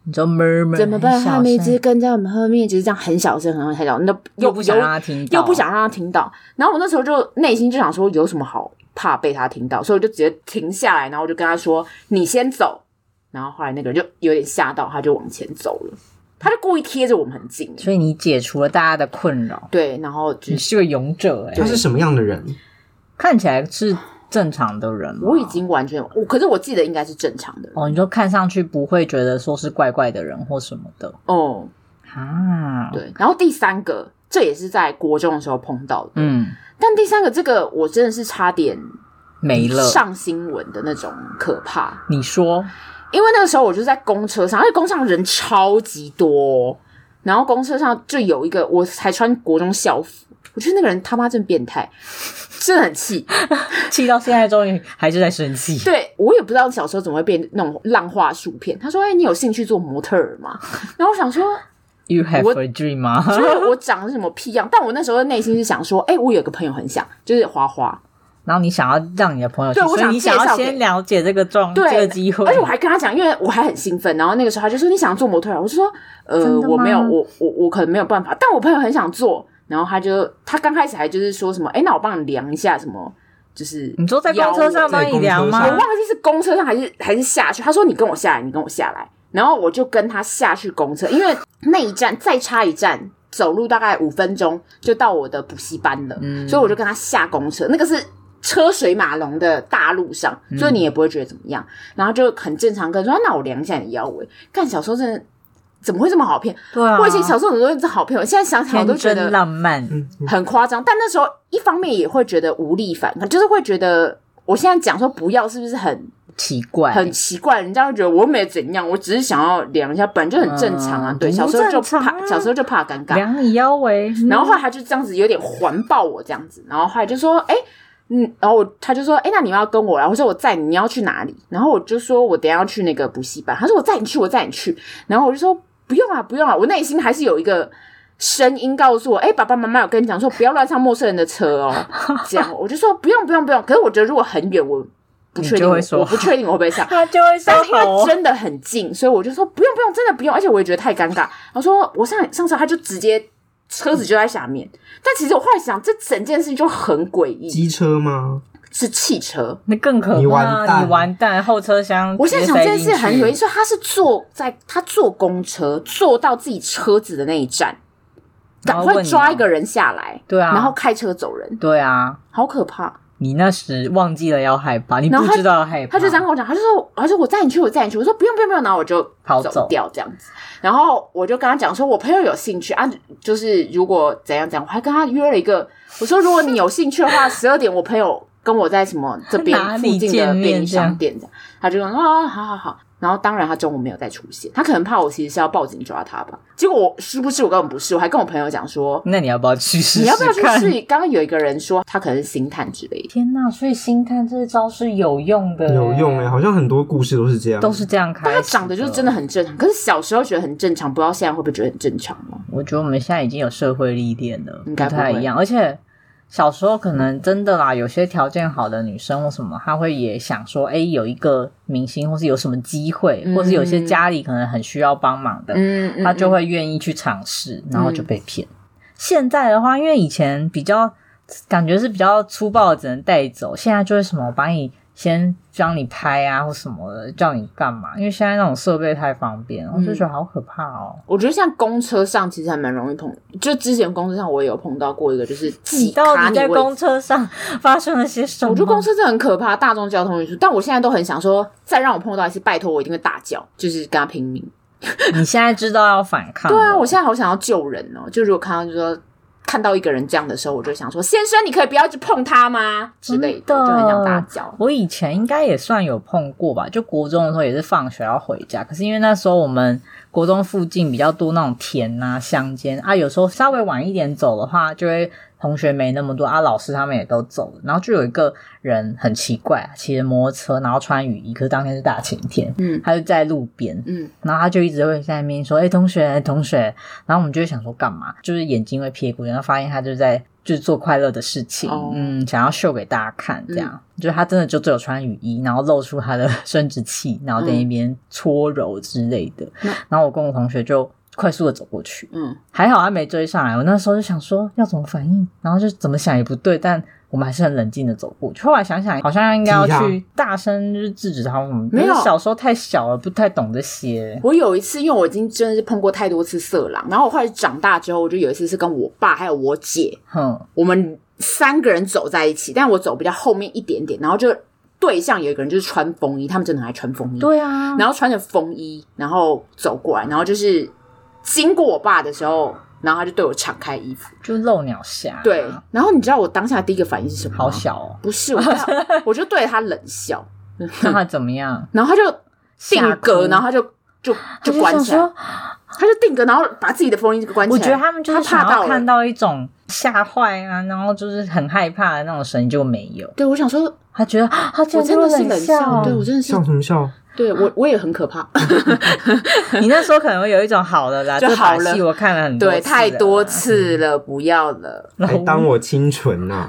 A: 你说 murmur
B: 怎么办？他们一直跟在我们后面，就是这样很小声，很小声，那
A: 又不想让他听到，
B: 又不想让他听到。然后我那时候就内心就想说，有什么好？怕被他听到，所以我就直接停下来，然后我就跟他说：“你先走。”然后后来那个人就有点吓到，他就往前走了。他就故意贴着我们很近，
A: 所以你解除了大家的困扰。
B: 对，然后
A: 你是个勇者哎。
C: 他是什么样的人？
A: 看起来是正常的人。
B: 我已经完全，我可是我记得应该是正常的人。
A: 哦，你就看上去不会觉得说是怪怪的人或什么的
B: 哦。
A: 啊，
B: 对。然后第三个，这也是在国中的时候碰到的。
A: 嗯。
B: 但第三个这个我真的是差点
A: 没了
B: 上新闻的那种可怕。
A: 你说，
B: 因为那个时候我就在公车上，而且公车上人超级多，然后公车上就有一个，我才穿国中校服，我觉得那个人他妈真变态，真的很气，
A: 气到现在终于还是在生气。
B: 对，我也不知道小时候怎么会变那种浪话薯片。他说：“哎、欸，你有兴趣做模特儿吗？” 然后我想说。
A: You have a dream 吗？
B: 就是我长得什么屁样？但我那时候的内心是想说，哎、欸，我有个朋友很想，就是花花。
A: 然后你想要让你的朋友去，
B: 对，我想
A: 你想要先了解这个状，这个机会。
B: 而且我还跟他讲，因为我还很兴奋。然后那个时候他就说，你想要做模特儿？我就说，呃，我没有，我我我可能没有办法。但我朋友很想做。然后他就他刚开始还就是说什么，哎、欸，那我帮你量一下什么，就是
A: 你坐在公车上帮你量吗？
B: 我忘记是公车上还是还是下去。他说你跟我下来，你跟我下来。然后我就跟他下去公车，因为那一站再差一站，走路大概五分钟就到我的补习班了，嗯、所以我就跟他下公车。那个是车水马龙的大路上，所以你也不会觉得怎么样。嗯、然后就很正常跟说，那我量一下你腰围。看小时候真的怎么会这么好骗？
A: 对啊，
B: 我以前小时候很多人是好骗，我现在想想我都觉得
A: 浪漫，
B: 很夸张。但那时候一方面也会觉得无力反抗，就是会觉得我现在讲说不要，是不是很？
A: 奇怪，
B: 很奇怪，人家会觉得我没怎样，我只是想要量一下，本来就很正常啊。嗯、对，小时候就怕，啊、小时候就怕尴尬，
A: 量你腰围。
B: 嗯、然后后来他就这样子有点环抱我这样子，然后后来就说，哎、欸，嗯，然后我他就说，哎、欸，那你要跟我来，我说我载你，你要去哪里？然后我就说我等一下要去那个补习班，他说我载你去，我载你去。然后我就说不用啊，不用啊，我内心还是有一个声音告诉我，哎、欸，爸爸妈妈有跟你讲说不要乱上陌生人的车哦，这样我就说不用不用不用。可是我觉得如果很远，我。不确定，我不确定我会不会 上。
A: 他就会上，
B: 但是因为真的很近，所以我就说不用不用，真的不用。而且我也觉得太尴尬。我说我上上车，他就直接车子就在下面。但其实我后来想，这整件事情就很诡异。
C: 机车吗？
B: 是汽车，
A: 那更可怕。你完蛋，你完蛋，后车厢。
B: 我现在想这件事很有意思他是坐在他坐公车坐到自己车子的那一站，赶快抓一个人下来，
A: 对啊，
B: 然后开车走人，
A: 对啊，
B: 好可怕。
A: 你那时忘记了要害怕，你不知道要害怕，
B: 他就这样跟我讲，他就说，他说我载你去，我载你去，我说不用不用不用，然后我就跑走掉这样子，然后我就跟他讲说，我朋友有兴趣啊，就是如果怎样怎样，我还跟他约了一个，我说如果你有兴趣的话，十二点我朋友跟我在什么这边附近的便利商店这样，他就说啊，好好好。然后当然他中午没有再出现，他可能怕我其实是要报警抓他吧。结果我是不是我根本不是，我还跟我朋友讲说，
A: 那你要不要去试试？
B: 你要不要去试？刚刚有一个人说他可能是星探之类的。
A: 天哪！所以星探这招是有用的，
C: 有用哎，好像很多故事都是这样，
A: 都是这样开。
B: 但他长得就是真的很正常，可是小时候觉得很正常，不知道现在会不会觉得很正常吗？
A: 我觉得我们现在已经有社会历练了，
B: 应该不
A: 太一样，而且。小时候可能真的啦，有些条件好的女生或什么，她会也想说，哎，有一个明星，或是有什么机会，嗯、或是有些家里可能很需要帮忙的，嗯，她就会愿意去尝试，然后就被骗。嗯、现在的话，因为以前比较感觉是比较粗暴的，只能带走，现在就是什么，我把你。先教你拍啊，或什么的，叫你干嘛？因为现在那种设备太方便，我就觉得好可怕哦。
B: 我觉得像公车上其实还蛮容易碰，就之前公车上我也有碰到过一个，就是
A: 挤到底在公车上发生了些什么？
B: 我觉得公车真的很可怕，大众交通运输。但我现在都很想说，再让我碰到一次，拜托我一定会大叫，就是跟他拼命。
A: 你现在知道要反抗？
B: 对啊，我现在好想要救人哦。就如果看到就说。看到一个人这样的时候，我就想说：“先生，你可以不要去碰他吗？”之类的，就很想大叫。
A: 我以前应该也算有碰过吧，就国中的时候也是放学要回家，可是因为那时候我们国中附近比较多那种田啊、乡间啊，有时候稍微晚一点走的话，就会。同学没那么多啊，老师他们也都走了，然后就有一个人很奇怪啊，骑着摩托车，然后穿雨衣，可是当天是大晴天，嗯，他就在路边，嗯，然后他就一直会在那边说，哎、欸，同学，欸、同学，然后我们就会想说干嘛，就是眼睛会瞥过去，然后发现他就在就是做快乐的事情，哦、嗯，想要秀给大家看，这样，嗯、就是他真的就只有穿雨衣，然后露出他的生殖器，然后在那边搓揉之类的，嗯、然后我跟我同学就。快速的走过去，嗯，还好他没追上来。我那时候就想说要怎么反应，然后就怎么想也不对，但我们还是很冷静的走过去。后来想想，好像应该要去大声就是制止他们。没有，小时候太小了，不太懂这些。
B: 我有一次，因为我已经真的是碰过太多次色狼，然后我后来长大之后，我就有一次是跟我爸还有我姐，哼，我们三个人走在一起，但我走比较后面一点点，然后就对象有一个人就是穿风衣，他们真的还穿风衣，
A: 对啊，
B: 然后穿着风衣，然后走过来，然后就是。经过我爸的时候，然后他就对我敞开衣服，
A: 就露鸟下。
B: 对，然后你知道我当下第一个反应是什么？
A: 好小哦，
B: 不是，我 我就对他冷笑。
A: 那他怎么样？
B: 然后他就定格，然后他就就就关起来。他就定格，然后把自己的风衣关起来。
A: 我觉得他们就是想要看到一种吓坏啊，然后就是很害怕的那种声音，就没有。
B: 对，我想说，
A: 他觉得他真的是冷笑，
B: 对我真的是
C: 笑什么笑？
B: 对我，我也很可怕。
A: 你那时候可能会有一种好的啦，就好了。我看了很多，
B: 对，太多次了，不要了。
C: 还当我清纯呢？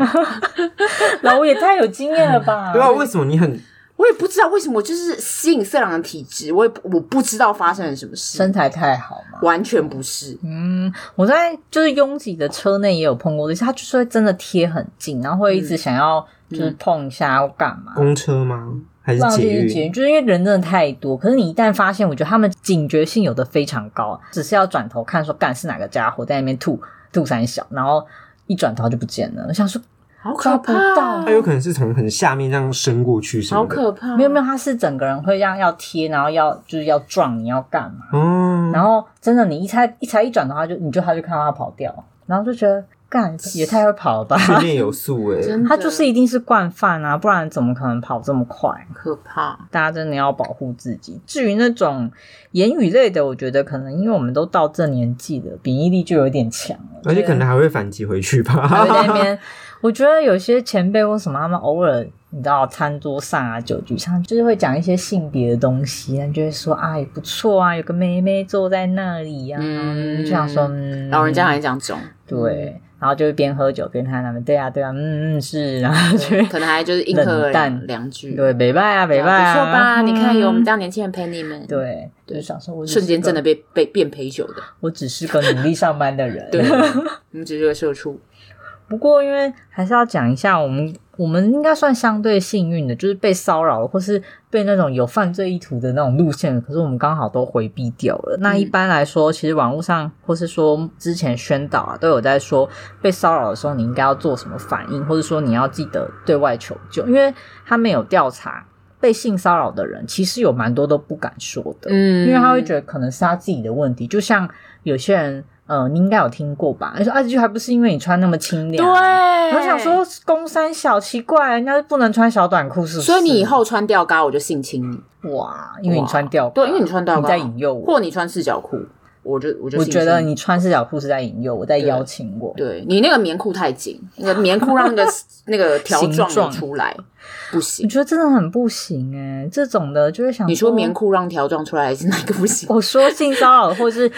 A: 老吴也太有经验了吧？
C: 对啊，为什么你很？
B: 我也不知道为什么，我就是吸引色狼的体质。我也我不知道发生了什么事。
A: 身材太好嘛？
B: 完全不是。
A: 嗯，我在就是拥挤的车内也有碰过，但是他就是会真的贴很近，然后会一直想要就是碰一下要干嘛？
C: 公车吗？还是捷运，
A: 就是因为人真的太多。可是你一旦发现，我觉得他们警觉性有的非常高，只是要转头看说，干是哪个家伙在那边吐吐三小，然后一转头就不见了。我想说，
B: 好可怕！他
C: 有可能是从很下面这样伸过去，
B: 好可怕！
A: 没有没有，他是整个人会这样要贴，然后要就是要撞你要干嘛？嗯，然后真的你一猜一猜一转头，他就你就他就看到他跑掉，然后就觉得。干也太会跑了吧！
C: 训练有素 哎，
A: 他就是一定是惯犯啊，不然怎么可能跑这么快？
B: 可怕！
A: 大家真的要保护自己。至于那种言语类的，我觉得可能因为我们都到这年纪了，免疫力就有点强了，
C: 而且可能还会反击回去吧。
A: 在那边，我觉得有些前辈或什么，他们偶尔你知道，餐桌上啊、酒局上，就是会讲一些性别的东西，就会说啊，也不错啊，有个妹妹坐在那里啊，嗯、就想说，嗯、
B: 老人家还讲这种，
A: 对。然后就边喝酒边看他们，对啊对啊，嗯嗯是，然后就
B: 可能还就是冷淡两句，
A: 对，没办啊没办啊，
B: 不错吧？你看有我们这样年轻人陪你们，
A: 对对，想说我
B: 瞬间真的被被变陪酒的，
A: 我只是个努力上班的人，
B: 对，我们只是个社畜。
A: 不过因为还是要讲一下我们。我们应该算相对幸运的，就是被骚扰或是被那种有犯罪意图的那种路线，可是我们刚好都回避掉了。那一般来说，其实网络上或是说之前宣导啊，都有在说被骚扰的时候你应该要做什么反应，或者说你要记得对外求救，因为他没有调查被性骚扰的人，其实有蛮多都不敢说的，嗯，因为他会觉得可能是他自己的问题，就像有些人。呃，你应该有听过吧？你说二十句还不是因为你穿那么清凉？
B: 对，
A: 我想说，公三小奇怪，人家不能穿小短裤，是不是？
B: 所以你以后穿吊嘎，我就性侵你。
A: 哇，因为你穿吊，
B: 对，因为你穿吊嘎，
A: 你在引诱我，
B: 或你穿四角裤。我就我就
A: 我觉得你穿四角裤是在引诱我，在邀请我。
B: 对，你那个棉裤太紧，那个棉裤让那个 那个条状出来不行。
A: 我觉得真的很不行哎、欸，这种的就是想说，
B: 你说棉裤让条状出来还是哪个不行？
A: 我说性骚扰或是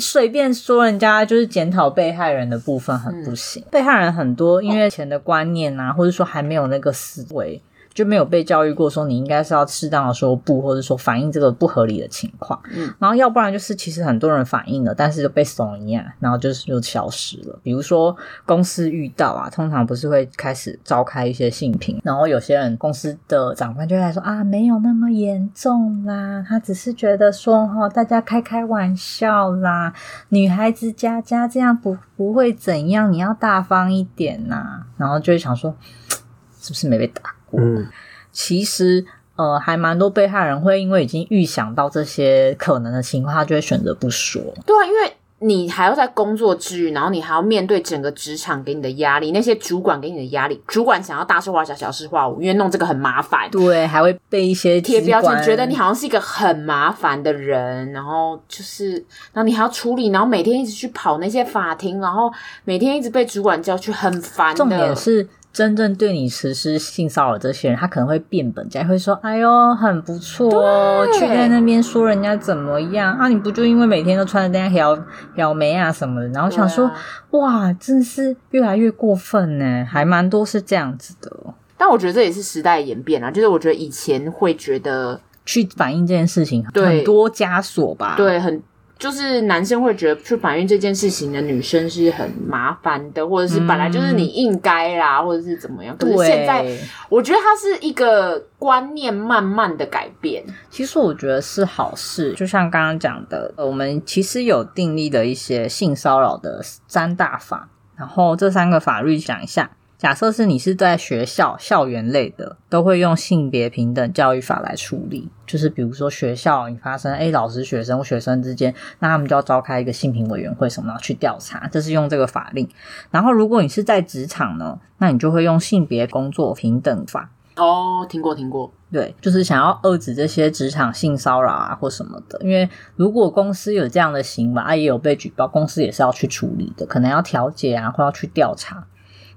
A: 随便说人家就是检讨被害人的部分很不行。嗯、被害人很多，因为钱的观念啊，或者说还没有那个思维。就没有被教育过，说你应该是要适当的说不，或者说反映这个不合理的情况。嗯，然后要不然就是其实很多人反映了，但是就被怂一样，然后就是就消失了。比如说公司遇到啊，通常不是会开始召开一些性评，然后有些人公司的长官就会来说啊，没有那么严重啦，他只是觉得说哈，大家开开玩笑啦，女孩子家家这样不不会怎样，你要大方一点呐。然后就会想说，是不是没被打？嗯，其实呃，还蛮多被害人会因为已经预想到这些可能的情况，他就会选择不说。
B: 对啊，因为你还要在工作之余，然后你还要面对整个职场给你的压力，那些主管给你的压力，主管想要大事化小，小事化无，因为弄这个很麻烦。
A: 对，还会被一些
B: 贴标签，觉得你好像是一个很麻烦的人，然后就是，然后你还要处理，然后每天一直去跑那些法庭，然后每天一直被主管叫去，很烦的。
A: 重点是。真正对你实施性骚扰这些人，他可能会变本加厉，会说：“哎呦，很不错哦，去在那边说人家怎么样啊？你不就因为每天都穿着那样小小眉啊什么的，然后想说，啊、哇，真是越来越过分呢，还蛮多是这样子的。
B: 但我觉得这也是时代演变啊，就是我觉得以前会觉得
A: 去反映这件事情很多枷锁吧，
B: 对，很。就是男生会觉得去怀孕这件事情的女生是很麻烦的，或者是本来就是你应该啦，嗯、或者是怎么样。可是现在，我觉得它是一个观念慢慢的改变。
A: 其实我觉得是好事，就像刚刚讲的，我们其实有订立的一些性骚扰的三大法，然后这三个法律讲一下。假设是你是在学校校园类的，都会用性别平等教育法来处理。就是比如说学校你发生，诶老师学生或学生之间，那他们就要召开一个性平委员会什么去调查，这是用这个法令。然后如果你是在职场呢，那你就会用性别工作平等法。
B: 哦，听过听过。
A: 对，就是想要遏制这些职场性骚扰啊或什么的。因为如果公司有这样的行为，啊也有被举报，公司也是要去处理的，可能要调解啊或要去调查。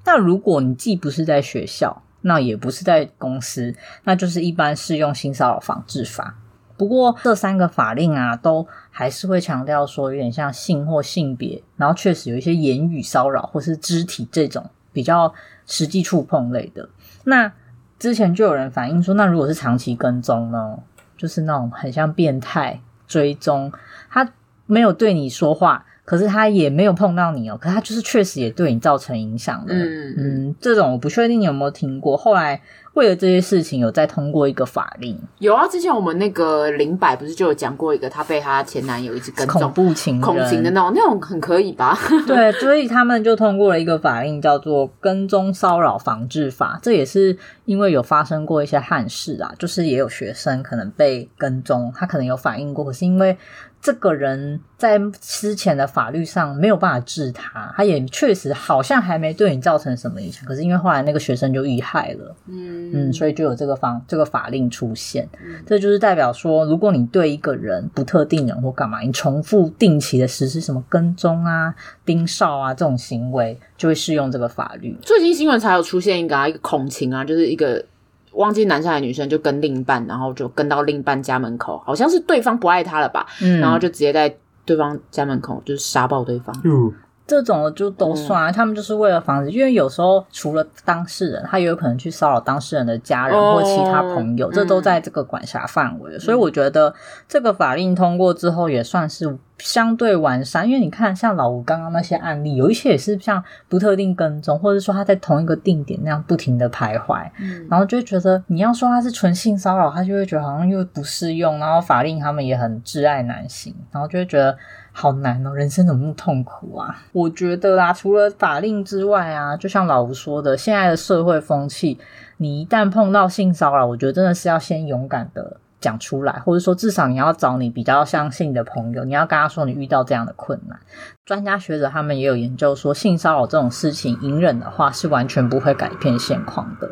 A: 那如果你既不是在学校，那也不是在公司，那就是一般适用性骚扰防治法。不过这三个法令啊，都还是会强调说，有点像性或性别，然后确实有一些言语骚扰或是肢体这种比较实际触碰类的。那之前就有人反映说，那如果是长期跟踪呢，就是那种很像变态追踪，他没有对你说话。可是他也没有碰到你哦，可是他就是确实也对你造成影响的。嗯嗯，这种我不确定你有没有听过。后来为了这些事情，有再通过一个法令。
B: 有啊，之前我们那个林柏不是就有讲过一个，她被她前男友一直跟踪，
A: 恐怖情人，
B: 恐情的那种，那种很可以吧？
A: 对，所以他们就通过了一个法令，叫做《跟踪骚扰防治法》。这也是因为有发生过一些憾事啊，就是也有学生可能被跟踪，他可能有反映过，可是因为。这个人在之前的法律上没有办法治他，他也确实好像还没对你造成什么影响。可是因为后来那个学生就遇害了，嗯嗯，所以就有这个方这个法令出现。嗯，这就是代表说，如果你对一个人不特定人或干嘛，你重复定期的实施什么跟踪啊、盯梢啊这种行为，就会适用这个法律。
B: 最近新闻才有出现一个啊，一个恐情啊，就是一个。忘记男生还是女生，就跟另一半，然后就跟到另一半家门口，好像是对方不爱他了吧，嗯，然后就直接在对方家门口就是杀爆对方。
A: 嗯这种的就都算，嗯，他们就是为了防止，因为有时候除了当事人，他也有可能去骚扰当事人的家人或其他朋友，哦，这都在这个管辖范围，嗯。所以我觉得这个法令通过之后也算是相对完善，因为你看像老吴刚刚那些案例，有一些也是像不特定跟踪，或者说他在同一个定点那样不停的徘徊，嗯，然后就会觉得你要说他是纯性骚扰，他就会觉得好像又不适用，然后法令他们也很挚爱男性，然后就会觉得。好难哦，人生怎么那么痛苦啊？我觉得啦，除了法令之外啊，就像老吴说的，现在的社会风气，你一旦碰到性骚扰，我觉得真的是要先勇敢的讲出来，或者说至少你要找你比较相信的朋友，你要跟他说你遇到这样的困难。专家学者他们也有研究说，性骚扰这种事情，隐忍的话是完全不会改变现况的，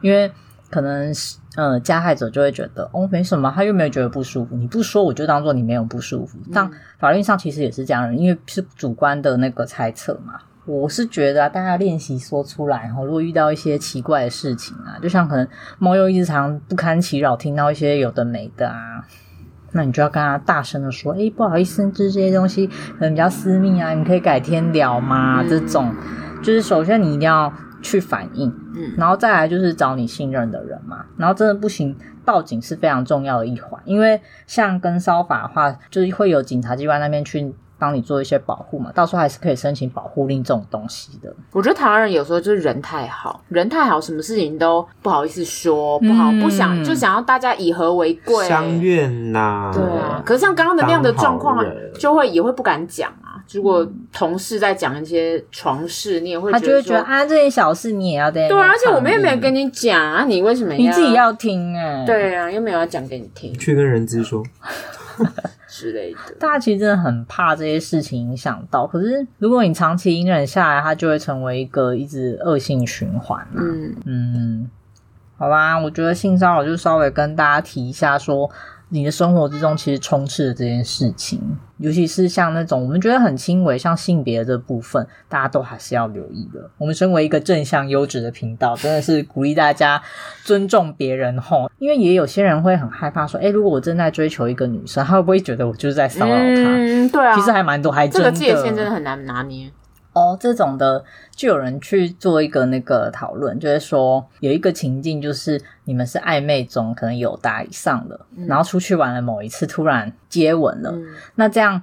A: 因为。可能是呃加害者就会觉得哦没什么，他又没有觉得不舒服，你不说我就当做你没有不舒服。但法律上其实也是这样，因为是主观的那个猜测嘛。我是觉得、啊、大家练习说出来，然后如果遇到一些奇怪的事情啊，就像可能猫又一直常不堪其扰，听到一些有的没的啊，那你就要跟他大声的说，哎，不好意思，这些东西可能比较私密啊，你可以改天聊吗？这种就是首先你一定要去反应，嗯，然后再来就是找你信任的人嘛，然后真的不行，报警是非常重要的一环，因为像跟骚法的话，就是会有警察机关那边去。帮你做一些保护嘛，到时候还是可以申请保护令这种东西的。
B: 我觉得台湾人有时候就是人太好，人太好，什么事情都不好意思说，不好、嗯、不想就想要大家以和为贵，
C: 相怨呐、啊。
B: 对啊，可是像刚刚的那样的状况，就会也会不敢讲啊。如果同事在讲一些床事，你也会觉得他就会觉得啊，这些小事你也要对。对啊，而且我们又没有跟你讲啊，你为什么要
A: 你自己要听哎、欸？
B: 对啊，又没有要讲给你听，
C: 去跟人资说。
B: 之类的，
A: 大家其实真的很怕这些事情影响到。可是如果你长期隐忍下来，它就会成为一个一直恶性循环啊。嗯嗯，好啦，我觉得性骚扰就稍微跟大家提一下说。你的生活之中其实充斥着这件事情，尤其是像那种我们觉得很轻微，像性别的这部分，大家都还是要留意的。我们身为一个正向优质的频道，真的是鼓励大家尊重别人吼，因为也有些人会很害怕说，诶，如果我正在追求一个女生，她会不会觉得我就是在骚扰她？
B: 嗯，对啊，
A: 其实还蛮多，还
B: 这个界限真的很难拿捏。
A: 哦，这种的就有人去做一个那个讨论，就是说有一个情境，就是你们是暧昧中，可能有达以上的，嗯、然后出去玩了某一次，突然接吻了，嗯、那这样。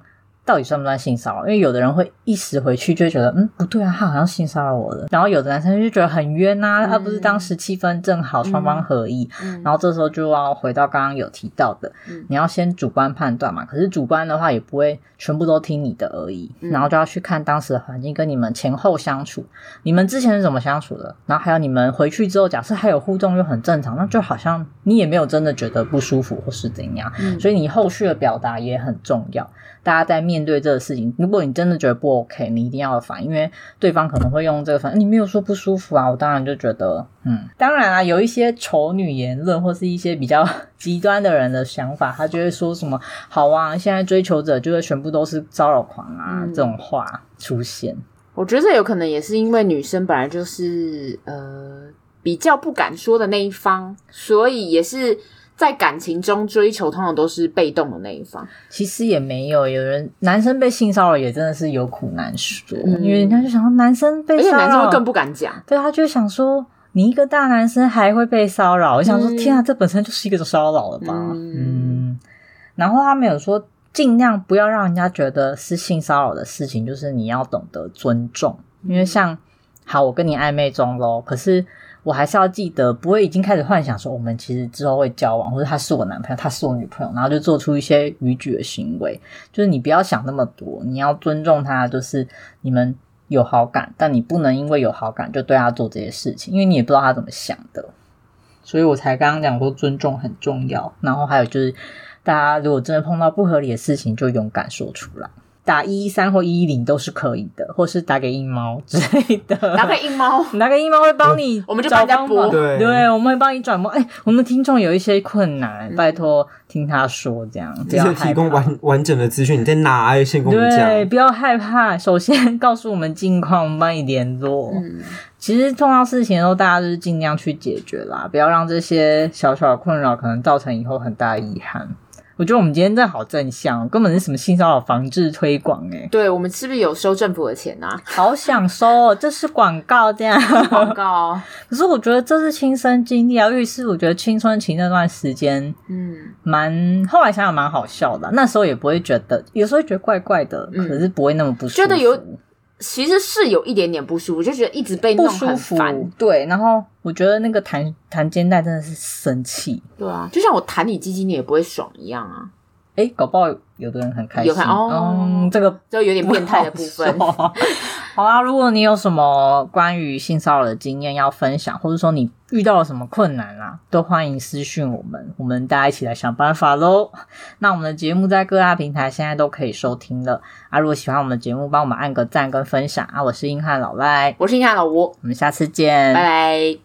A: 到底算不算性骚扰？因为有的人会一时回去就会觉得，嗯，不对啊，他好像性骚扰我了。然后有的男生就觉得很冤呐、啊，他、嗯、不是当时气氛正好，双方合意。嗯、然后这时候就要回到刚刚有提到的，嗯、你要先主观判断嘛。可是主观的话也不会全部都听你的而已，嗯、然后就要去看当时的环境跟你们前后相处，你们之前是怎么相处的，然后还有你们回去之后，假设还有互动又很正常，那就好像你也没有真的觉得不舒服或是怎样。嗯、所以你后续的表达也很重要。大家在面对这个事情，如果你真的觉得不 OK，你一定要反，因为对方可能会用这个反，你没有说不舒服啊，我当然就觉得，嗯，当然啊，有一些丑女言论或是一些比较 极端的人的想法，他就会说什么，好啊，现在追求者就会全部都是骚扰狂啊，嗯、这种话出现。
B: 我觉得这有可能也是因为女生本来就是呃比较不敢说的那一方，所以也是。在感情中追求，通常都是被动的那一方。
A: 其实也没有，有人男生被性骚扰也真的是有苦难说，嗯、因为人家就想说男生被骚扰，而且
B: 男生会更不敢讲。
A: 对，他就想说你一个大男生还会被骚扰，我想说、嗯、天啊，这本身就是一个骚扰了吧？嗯，嗯。然后他没有说尽量不要让人家觉得是性骚扰的事情，就是你要懂得尊重，因为像好，我跟你暧昧中喽，可是。我还是要记得，不会已经开始幻想说我们其实之后会交往，或者他是我男朋友，他是我女朋友，然后就做出一些逾矩的行为。就是你不要想那么多，你要尊重他，就是你们有好感，但你不能因为有好感就对他做这些事情，因为你也不知道他怎么想的。所以我才刚刚讲过尊重很重要。然后还有就是，大家如果真的碰到不合理的事情，就勇敢说出来。打一一三或一一零都是可以的，或是打给硬猫之类的。
B: 打给硬猫，
A: 打给硬猫会帮你，
B: 我们就帮人家播。
C: 对，
A: 对，我们会帮你转播。哎，我们的听众有一些困难，嗯、拜托听他说这样，不要
C: 提供完完整的资讯。你在哪？先跟我们讲。
A: 对，不要害怕。首先 告诉我们近况，我们帮你联络。嗯，其实碰到事情的时候，大家就是尽量去解决啦，不要让这些小小的困扰可能造成以后很大的遗憾。我觉得我们今天真的好正向，根本是什么性骚扰防治推广哎！
B: 对，我们是不是有收政府的钱啊？
A: 好想收哦，这是广告这样。
B: 广告。
A: 可是我觉得这是亲身经历啊，于是我觉得青春期那段时间，嗯，蛮后来想想蛮好笑的。那时候也不会觉得，有时候会觉得怪怪的，嗯、可是不会那么不舒服。
B: 觉得有。其实是有一点点不舒服，就觉得一直被弄很烦。
A: 对，然后我觉得那个弹弹肩带真的是生气。
B: 对啊，就像我弹你鸡鸡，你也不会爽一样啊。
A: 诶，搞不好有的人很开心。
B: 有看哦，
A: 嗯，这个
B: 就有点变态的部分。
A: 好啦，如果你有什么关于性骚扰的经验要分享，或者说你遇到了什么困难啊，都欢迎私讯我们，我们大家一起来想办法喽。那我们的节目在各大平台现在都可以收听了啊。如果喜欢我们的节目，帮我们按个赞跟分享啊。我是硬汉老赖，
B: 我是硬汉老吴，
A: 我们下次见，
B: 拜拜。